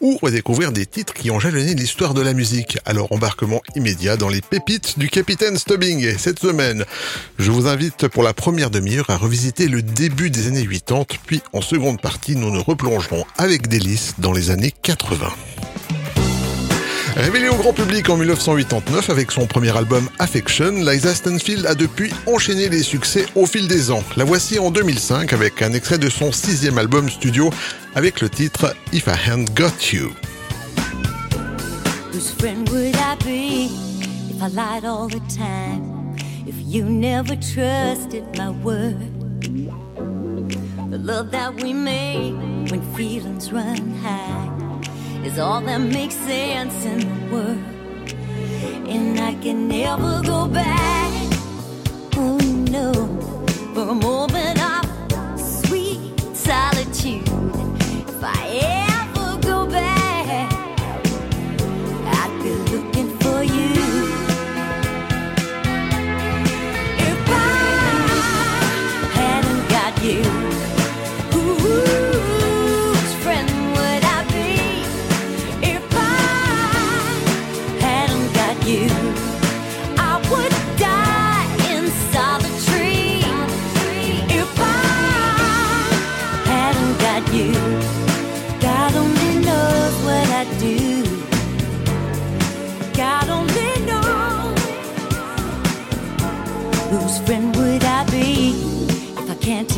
ou redécouvrir des titres qui ont jalonné l'histoire de la musique. Alors embarquement immédiat dans les pépites du Capitaine Stubbing. Et cette semaine, je vous invite pour la première demi-heure à revisiter le début des années 80, puis en seconde partie, nous nous replongerons avec délice dans les années 80. Révélé au grand public en 1989 avec son premier album Affection, Liza Stanfield a depuis enchaîné les succès au fil des ans. La voici en 2005 avec un extrait de son sixième album studio avec le titre If I Hadn't Got You. Whose friend would I be if I lied all the time? If you never trusted my word? The love that we make when feelings run high is all that makes sense in the world. And I can never go back. Oh no, for a moment of sweet solitude. If I ever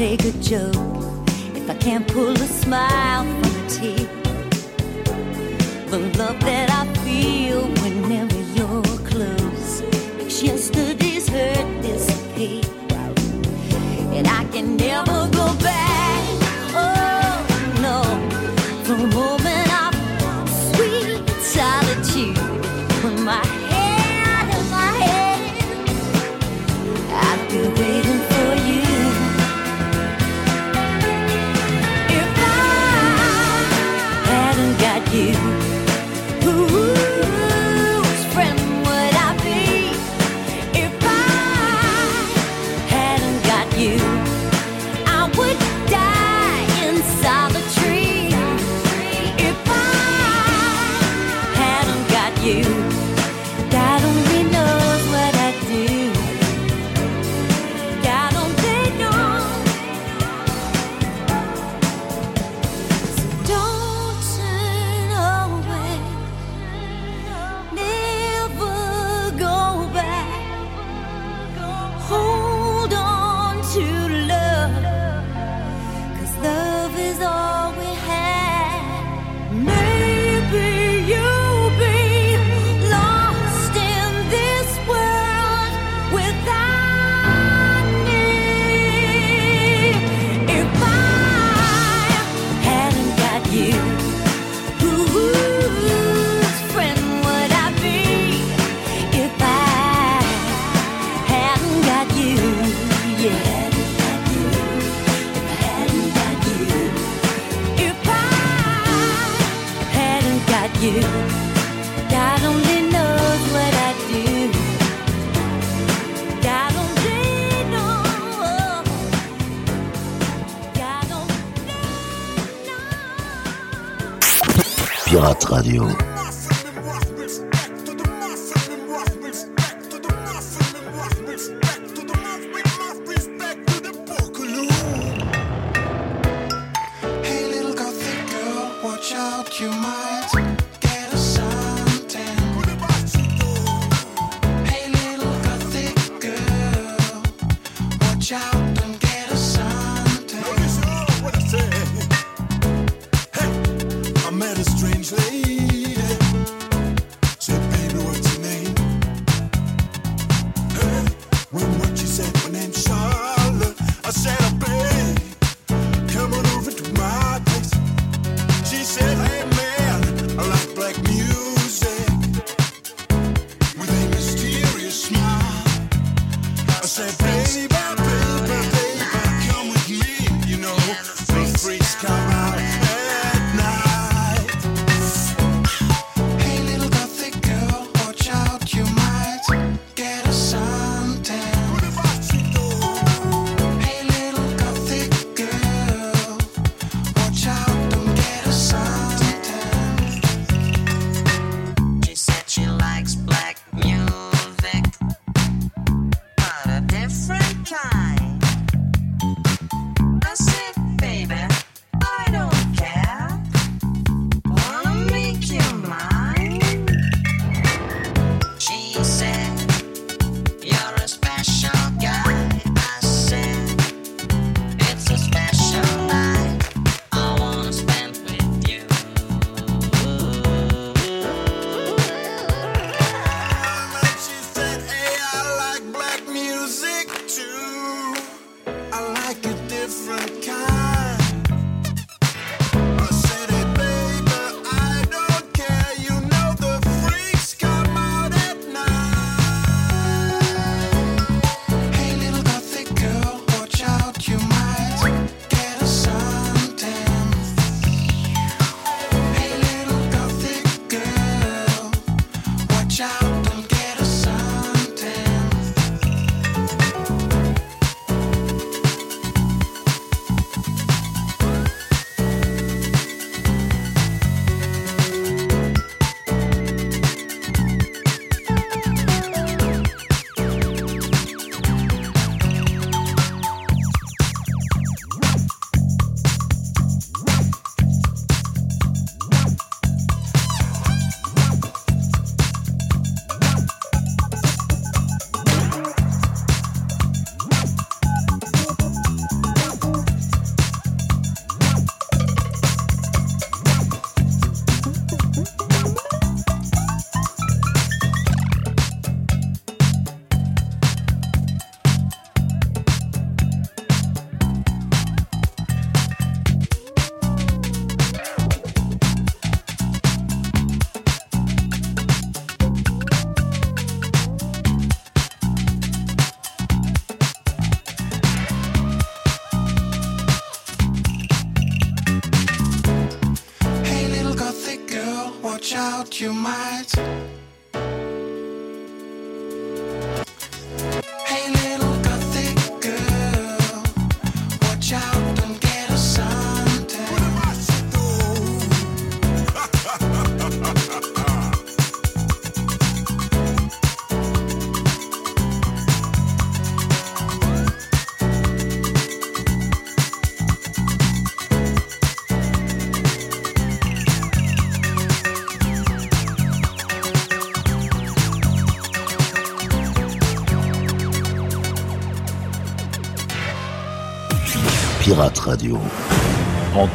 take a joke, if I can't pull a smile from a tear. The love that I feel whenever you're close makes yesterday's hurt disappear, and I can never go back. Radio.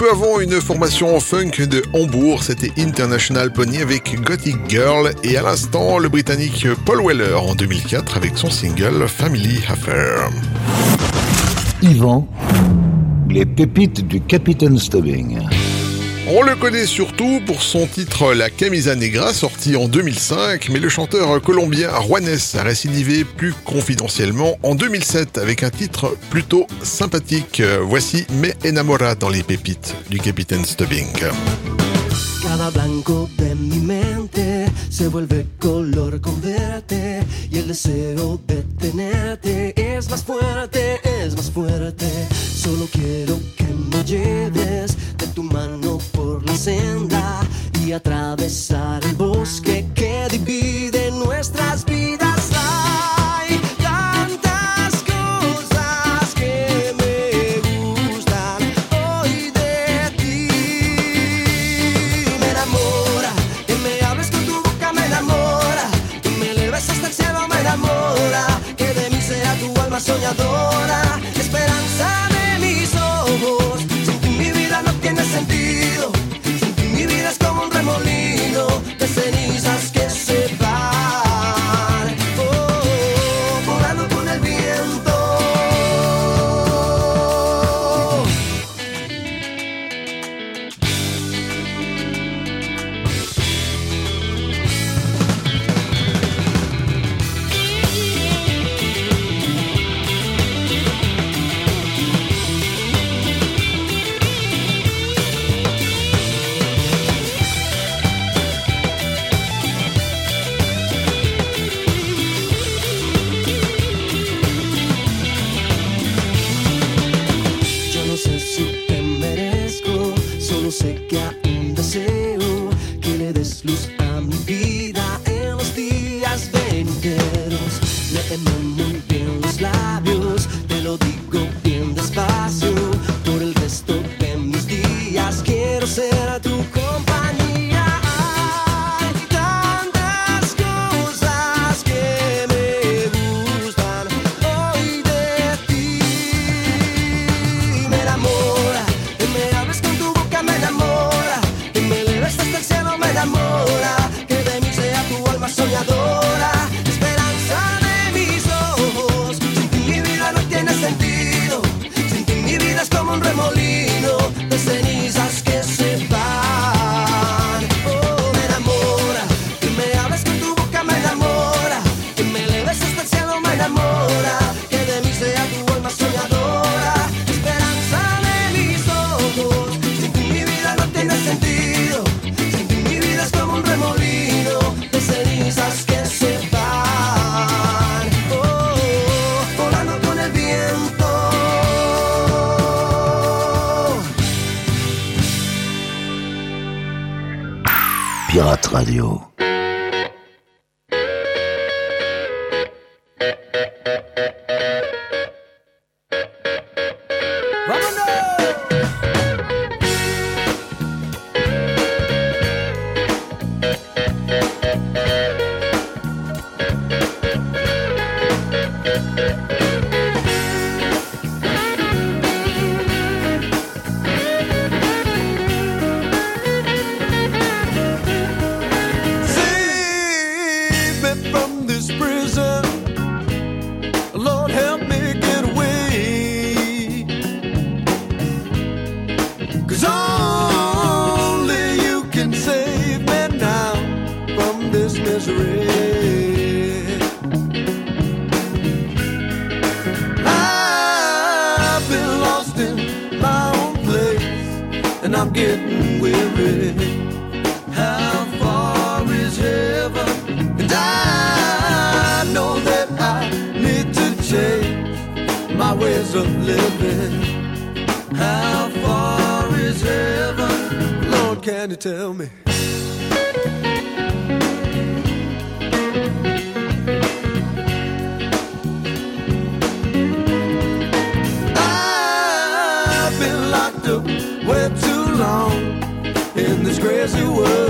peu avant, une formation en funk de Hambourg, c'était International Pony avec Gothic Girl et à l'instant, le Britannique Paul Weller en 2004 avec son single Family Affair. Yvan, les pépites du Capitaine Stubbing. On le connaît surtout pour son titre La Camisa Negra, sorti en 2005, mais le chanteur colombien Juanes a récidivé plus confidentiellement en 2007 avec un titre plutôt sympathique. Voici Me Enamora dans les pépites du capitaine Stubbing. más fuerte. Solo quiero que me lleves de tu mano por la senda y atravesar el bosque que sé que hay un deseo que le des luz years of living. How far is heaven? Lord, can you tell me? I've been locked up way too long in this crazy world.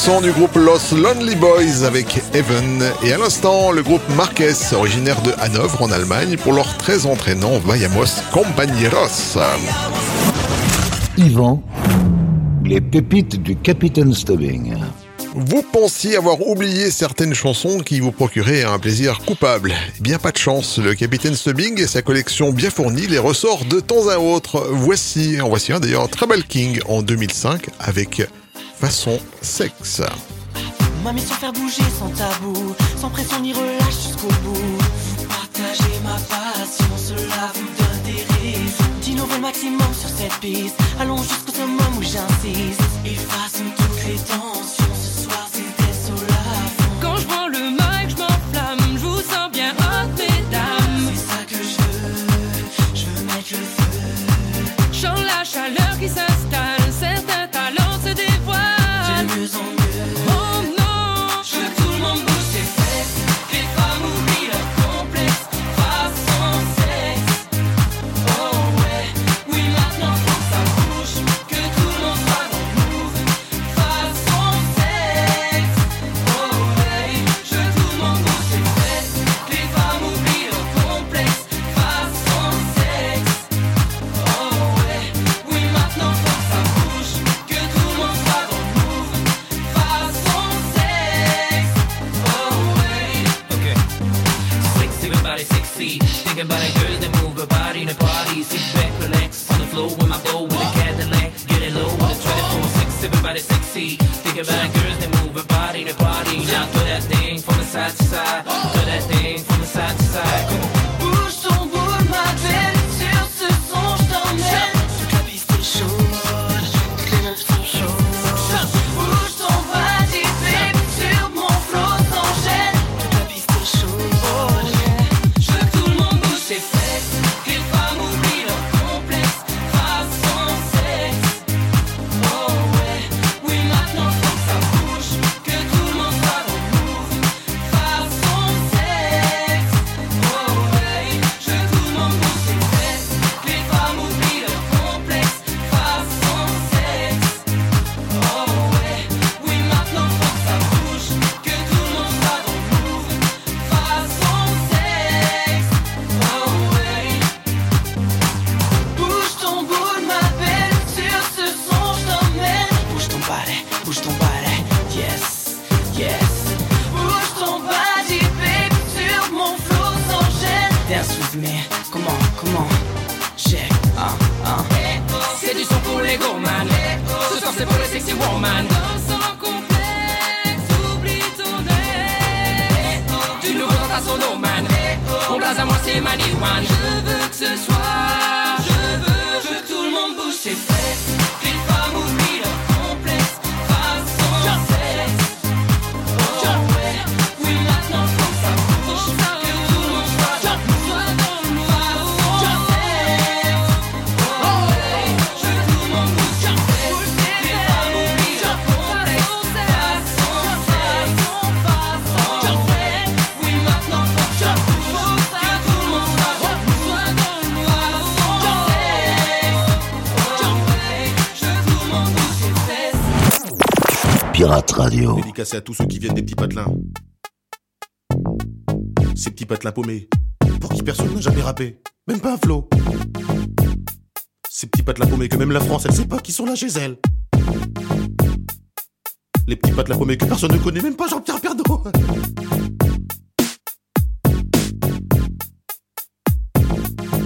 son du groupe Los Lonely Boys avec Evan. Et à l'instant, le groupe Marquez, originaire de Hanovre en Allemagne, pour leur très entraînant Vayamos Compañeros. Yvan, les pépites du Capitaine Stubbing. Vous pensiez avoir oublié certaines chansons qui vous procuraient un plaisir coupable. Eh bien pas de chance, le capitaine Stubbing et sa collection bien fournie les ressort de temps à autre. Voici, en voici un d'ailleurs, Trouble King en 2005 avec façon sexe. M'a mission faire bouger sans tabou, sans pression ni relâche jusqu'au bout. Vous partagez ma passion, cela vous donne des risques. D'innover le maximum sur cette piste, allons jusqu'au summum où j'insiste. Effaçons toutes les tensions. outside. Dédicacé à tous ceux qui viennent des petits patelins. Ces petits patelins paumés, pour qui personne n'a jamais rappé, même pas un flow. Ces petits patelins paumés que même la France, elle sait pas qui sont là chez elle. Les petits patelins paumés que personne ne connaît, même pas Jean-Pierre Pernaut.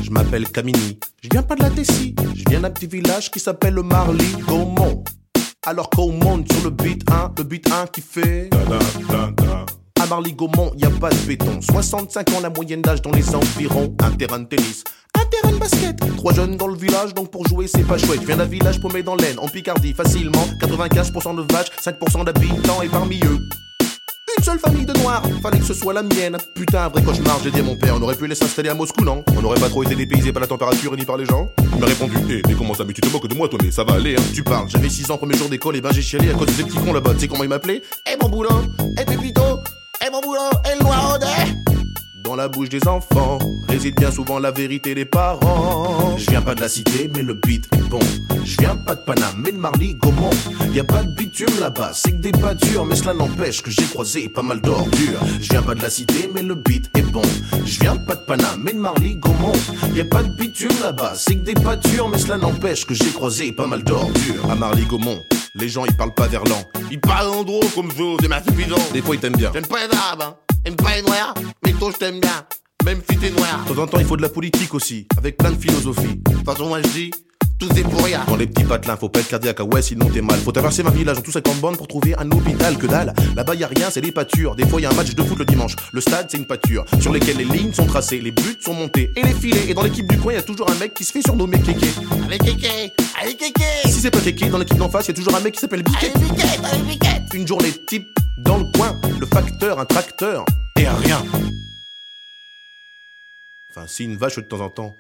Je m'appelle Camini, je viens pas de la Tessie, je viens d'un petit village qui s'appelle le Marly Gaumont. Alors qu'on monte sur le beat 1, le beat 1 qui fait. À Marly Gaumont, y a pas de béton. 65 ans la moyenne d'âge dans les environs. Un terrain de tennis, un terrain de basket. Trois jeunes dans le village, donc pour jouer c'est pas chouette. Viens d'un village paumé dans l'Aisne, en Picardie, facilement. 95% de vaches, 5% d'habitants et parmi eux. Seule famille de noirs, fallait que ce soit la mienne. Putain, vrai cauchemar, j'ai dit à mon père, on aurait pu les s'installer à Moscou, non On n'aurait pas trop été dépaysé par la température ni par les gens Il m'a répondu, hé, mais comment ça, mais tu te moques de moi, toi, mais ça va aller, hein. Tu parles, j'avais 6 ans, premier jour d'école, et ben j'ai chialé à cause des petits cons là-bas. Tu sais comment ils m'appelaient Eh mon boulot, eh Pépito, eh mon boulot, eh le noir dans la bouche des enfants réside bien souvent la vérité des parents. Je viens pas de la cité, mais le beat est bon. Je viens pas de Paname, mais de Marly Gaumont. Y a pas de bitume là-bas, c'est que des pâtures, mais cela n'empêche que j'ai croisé pas mal d'ordures. Je viens pas de la cité, mais le beat est bon. Je viens pas de Paname, mais de Marly Gaumont. Y a pas de bitume là-bas, c'est que des pâtures, mais cela n'empêche que j'ai croisé pas mal d'ordures. À Marly Gaumont. Les gens ils parlent pas verlan, ils parlent en gros comme vous, c'est ma suffisant. Des fois ils t'aiment bien. J'aime pas les arabes, hein. Pas les noirs, mais toi je t'aime bien. Même si t'es noir. De temps en temps il faut de la politique aussi, avec plein de philosophie. De toute façon moi je dis, tout est pour rien. Dans les petits patelins, faut pas être cardiaque, ah ouais, sinon t'es mal. Faut traverser ma village en tout 50 bandes pour trouver un hôpital que dalle. Là-bas y a rien, c'est des pâtures. Des fois y a un match de foot le dimanche. Le stade, c'est une pâture sur lesquelles les lignes sont tracées, les buts sont montés et les filets. Et dans l'équipe du coin, y a toujours un mec qui se fait surnommer Kéké. Allez Kéké, allez Kéké. Si c'est pas Kéké, dans l'équipe d'en face, y a toujours un mec qui s'appelle Biquet. Une journée type dans le coin, le facteur, un tracteur et rien. Enfin, si une vache de temps en temps.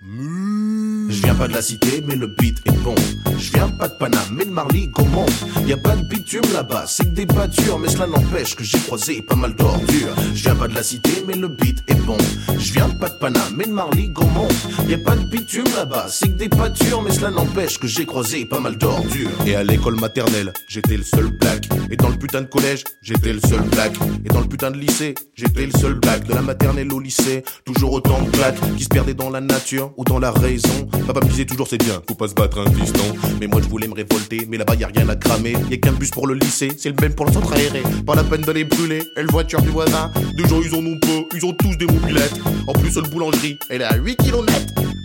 Je viens pas de la cité, mais le beat est bon. Je viens pas de Paname, mais de Marly Gaumont. Y a pas de bitume là-bas, c'est que des pâtures, mais cela n'empêche que j'ai croisé pas mal d'ordures. Je viens pas de la cité, mais le beat est bon. Je viens pas de Paname, mais de Marly Gaumont. Y a pas de bitume là-bas, c'est que des pâtures, mais cela n'empêche que j'ai croisé pas mal d'ordures. Et à l'école maternelle, j'étais le seul black. Et dans le putain de collège, j'étais le seul black. Et dans le putain de lycée, j'étais le seul black. De la maternelle au lycée, toujours autant de claques qui se perdaient dans la nature ou dans la raison. Papa me disait toujours c'est bien, faut pas se battre un fiston. Mais moi je voulais me révolter, mais là-bas y a rien à cramer. Y a qu'un bus pour le lycée, c'est le même pour le centre aéré. Pas la peine de les brûler, et le voiture du voisin. Déjà ils en ont pas, ils ont tous des mobilettes. En plus le boulangerie, elle est à 8 km.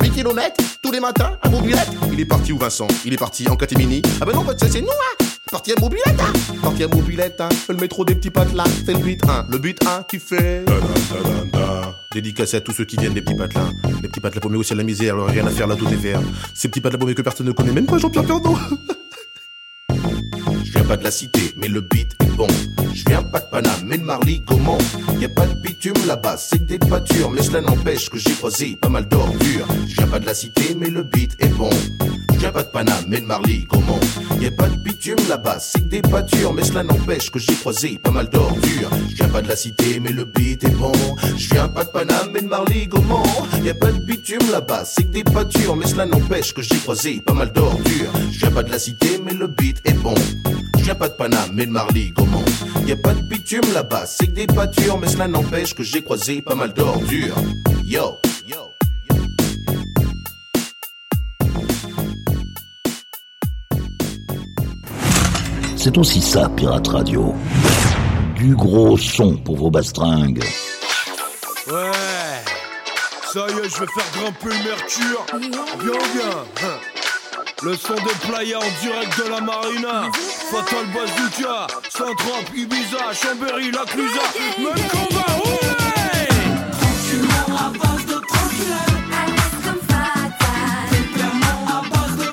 8 km tous les matins, à mobilette. Il est parti où Vincent Il est parti en catimini. Ah ben non, ça c'est nous hein Parti à mobilette, hein Parti à mobilette, hein Le métro des petits patelins, c'est le beat 1. Le beat 1 qui fait. Dédicacé à tous ceux qui viennent des petits patelins. Les petits patelins paumés aussi à la misère, alors rien à faire là, tout est vert. Ces petits patelins paumés que personne ne connaît, même pas Jean-Pierre Pernaut. Je viens pas de la cité, mais le beat est bon. Je viens pas de Paname, mais de Marly Gaumont. Y a pas de bitume là-bas, c'est des pâtures, mais cela n'empêche que j'ai croisé pas mal d'ordures. Je viens pas de la cité, mais le beat est bon. Je viens pas de Paname, mais de Marly Gaumont. Y a pas de bitume là-bas, c'est des pâtures, mais cela n'empêche que j'ai croisé pas mal d'ordures. Je viens pas de la cité, mais le beat est bon. Je viens pas de Paname, mais de Marly Gaumont. Y a pas de bitume là-bas, c'est des pâtures, mais cela n'empêche que j'ai croisé pas mal d'ordures. Je viens pas de la cité, mais le beat est bon. Je viens pas de Paname, mais de Marly Gaumont. Y a pas de bitume là-bas, c'est que des pâtures, mais cela n'empêche que j'ai croisé pas mal d'ordures. Yo, yo. C'est aussi ça, Pirate Radio. Du gros son pour vos bastringues. Ouais. Ça y est, je vais faire grimper le mercure. Bien, bien. Le son de Playa en direct de la Marina. Fatal Bazooka, Saint-Trope, Ibiza, Chambéry, La Clusa. Même combat, ouais! À de tranquillade. À à base de à base de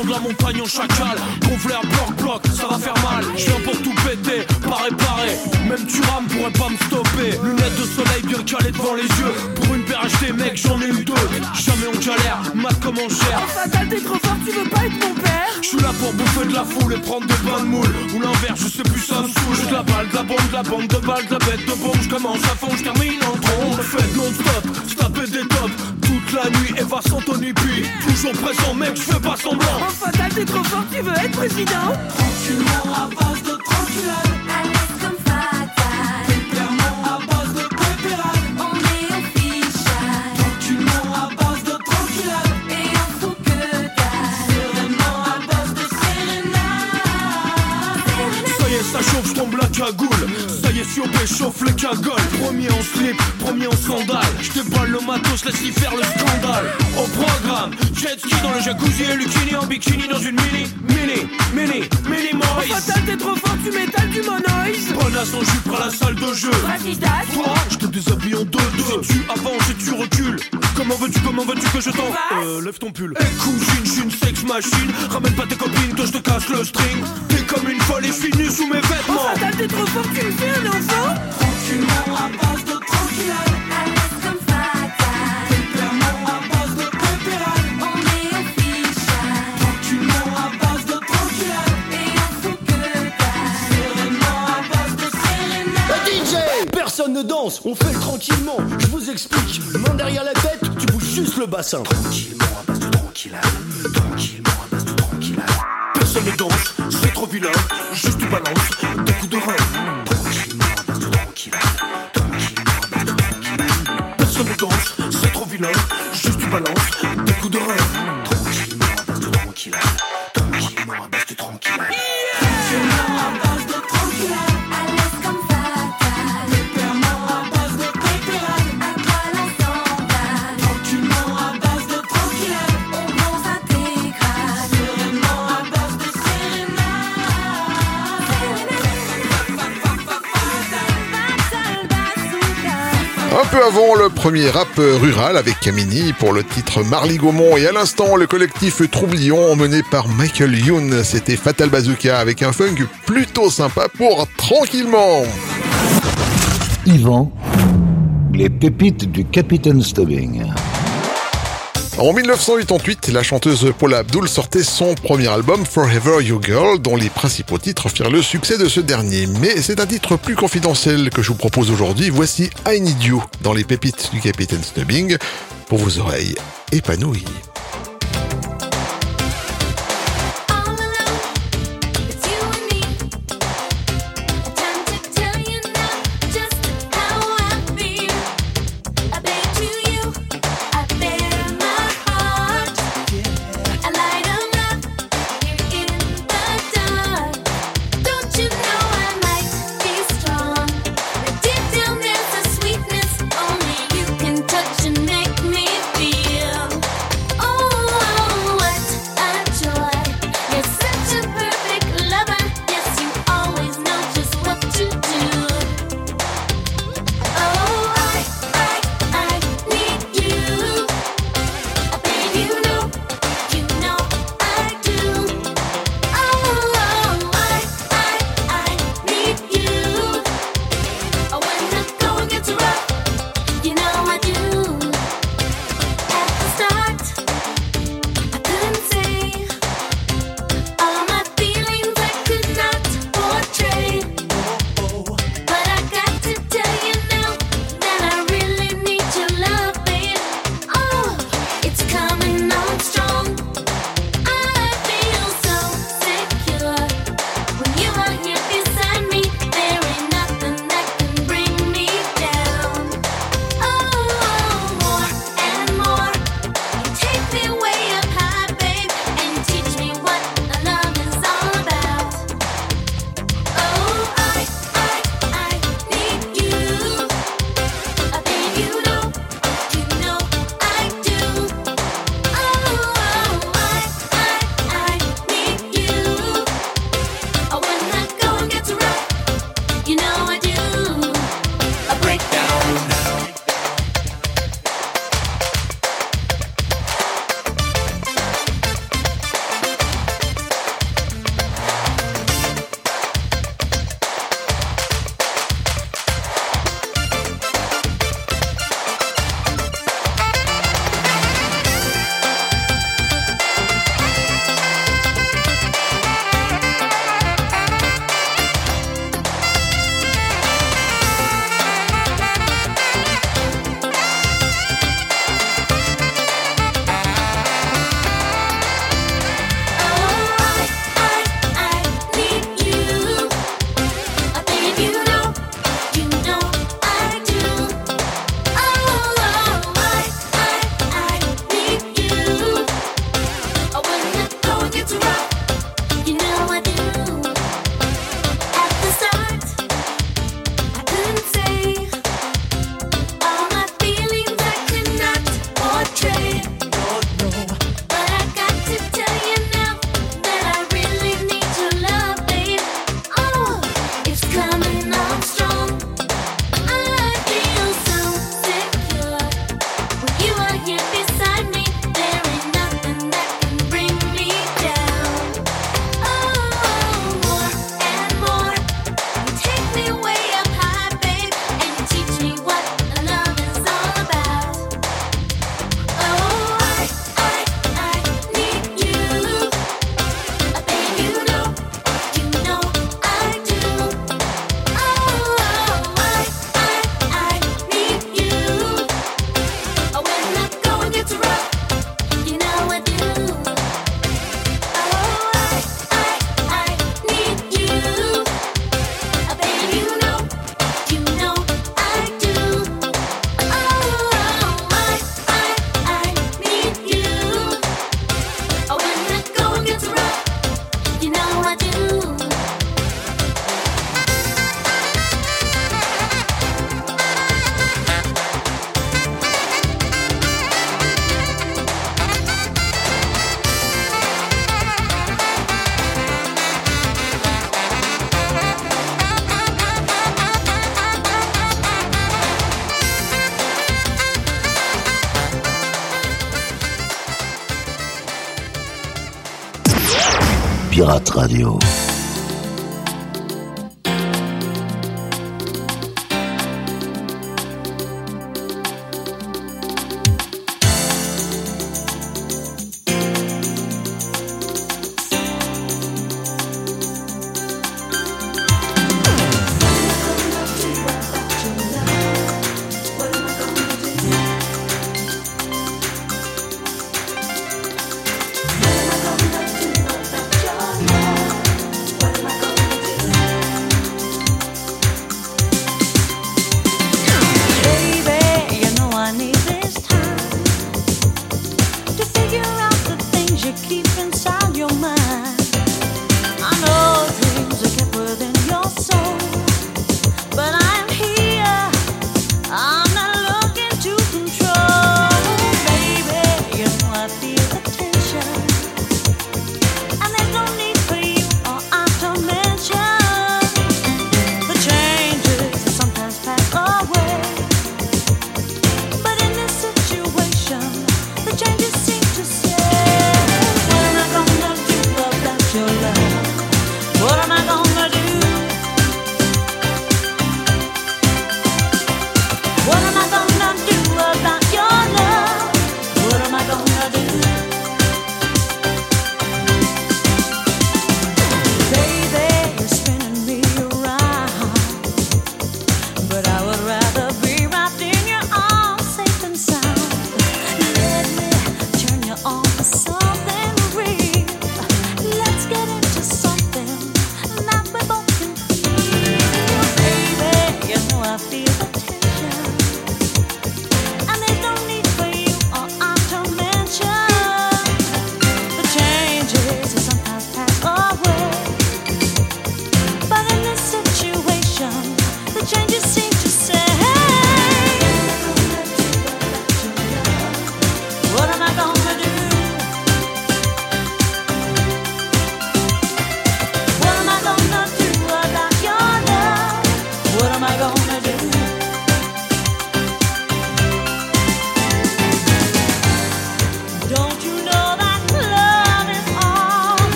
à la montagne en chacal Conflère bloc bloc, ça va faire mal Je viens pour tout péter, réparer. Même tu rames pourrait pas me stopper. Lunettes de soleil bien calées devant les yeux. Pour une paire achetée mec j'en ai eu deux. Jamais on galère, mat comme on gère. Fatal, t'es trop fort, tu veux pas être mon père. Je suis là pour bouffer de la foule et prendre des bains de moule Ou l'inverse, je sais plus ça me saoule. J'ai de la balle, de la bombe, de la bande de balles, de la bête de bombe. Je commence à fond, je termine en trombe Faites non-stop, se taper des tops. Toute la nuit, Eva Santoni puis Toujours présent mec, je fais pas semblant. Fatal, t'es trop fort, tu veux être président. Tranquillement à base de tranquillade. Je tombe la cagoule. Siopé chauffe les cagoles. Premier en slip, premier en sandales. Je déballe le matos, laisse y faire le scandale. Au programme, jet ski dans le jacuzzi et Lucini en bikini dans une mini, mini, mini, mini Oh Moïse. Fatal, t'es trop fort, tu m'étales du monoïse Bonasse en jupe à la salle de jeu. Racistache Toi, je te déshabille en deux, deux. Tu avances et tu recules. Comment veux-tu, comment veux-tu que je t'en. Euh, lève ton pull. Cousine, je suis une sex machine. Ramène pas tes copines que je te casse le string. T'es comme une folle et je sous mes Oh vêtements. Fatal, t'es trop fort, tu me fais un On fait le tranquillement. Je vous explique. Main derrière la tête, tu bouges juste le bassin. Tranquillement à base de tranquillade. Tranquillement à base de tranquillade. Personne ne danse, c'est trop vilain. Juste tu balances des coups de rein. C'est trop vilain. Juste tu balances peu avant le premier rap rural avec Camini pour le titre Marly Gaumont et à l'instant le collectif Troublion emmené par Michael Youn. C'était Fatal Bazooka avec un funk plutôt sympa pour tranquillement. Yvan, les pépites du Capitaine Stubbing. En 1988, la chanteuse Paula Abdul sortait son premier album Forever You Girl, dont les principaux titres firent le succès de ce dernier. Mais c'est un titre plus confidentiel que je vous propose aujourd'hui. Voici I Need You dans les pépites du Capitaine Stubbing pour vos oreilles épanouies.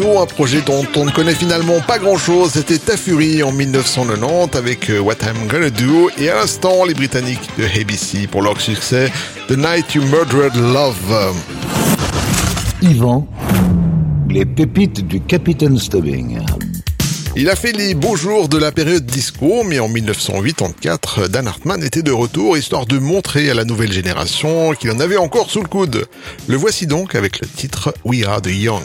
Un projet dont on ne connaît finalement pas grand-chose. C'était Tafuri en 1990 avec euh, What I'm Gonna Do et à l'instant les Britanniques de ABC pour leur succès The Night You Murdered Love. Yvan, les pépites du Capitaine Stubbing. Il a fait les beaux jours de la période disco, mais en 1984, Dan Hartman était de retour, histoire de montrer à la nouvelle génération qu'il en avait encore sous le coude. Le voici donc avec le titre We Are the Young.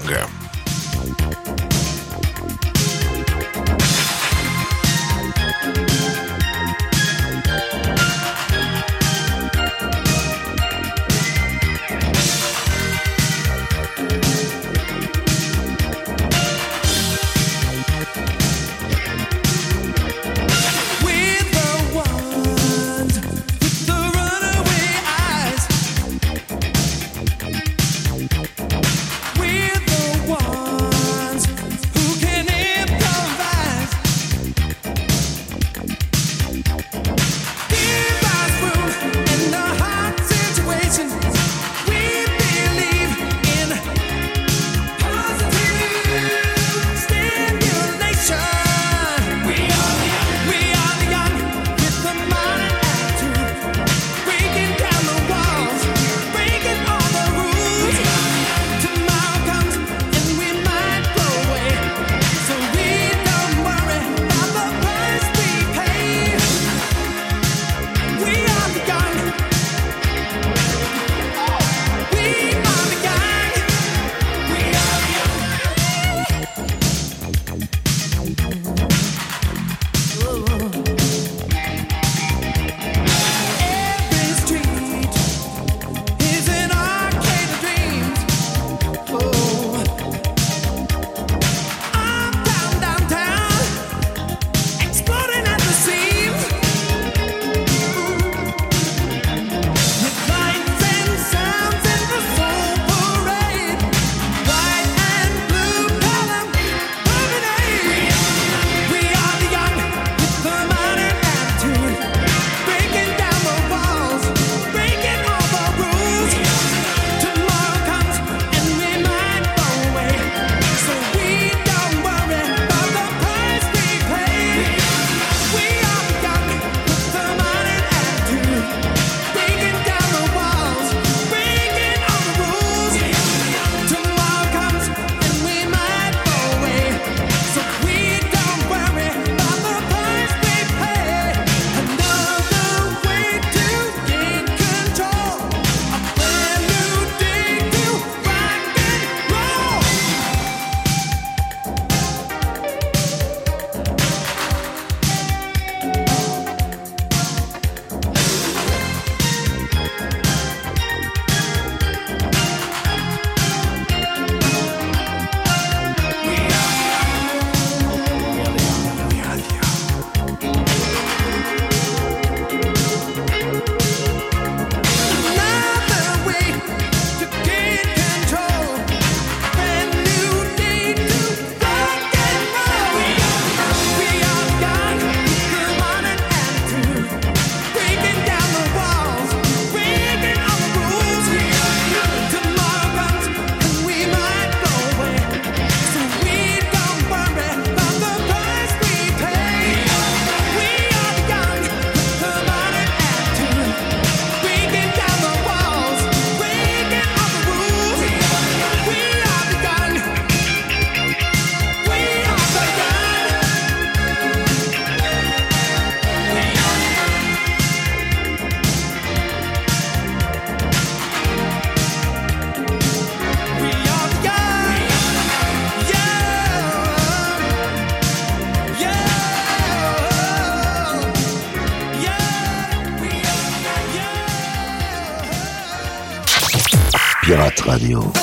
Radio.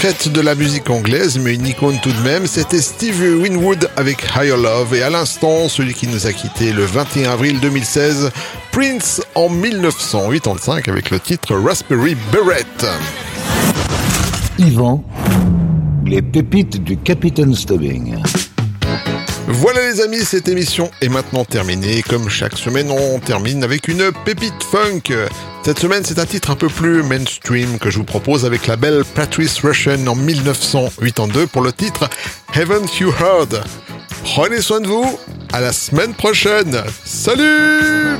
Discrète de la musique anglaise, mais une icône tout de même, c'était Steve Winwood avec Higher Love, et à l'instant, celui qui nous a quitté le 21 avril 2016, Prince en 1985 avec le titre Raspberry Beret. Yvan, les pépites du Capitaine Stubbing. Voilà les amis, cette émission est maintenant terminée. Comme chaque semaine, on termine avec une pépite funk. Cette semaine, c'est un titre un peu plus mainstream que je vous propose avec la belle Patrice Rushen en 1982 pour le titre Haven't You Heard? Prenez soin de vous, à la semaine prochaine. Salut